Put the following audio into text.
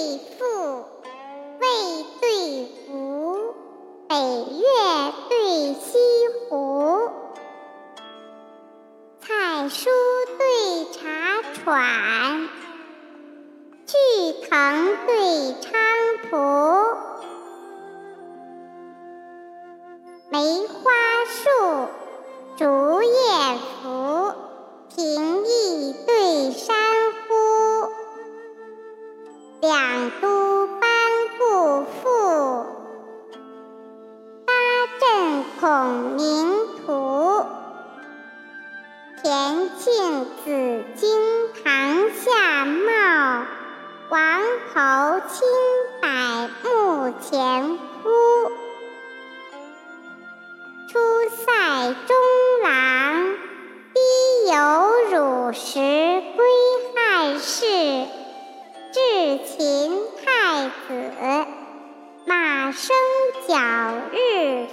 对赋，魏对吴，北岳对西湖，蔡书对茶船，巨藤对菖蒲，梅花两都班固赋，八阵孔明图，田庆紫荆堂下茂，王侯卿百目前哭。出塞中郎，逼有汝实归。秦太子，马生角日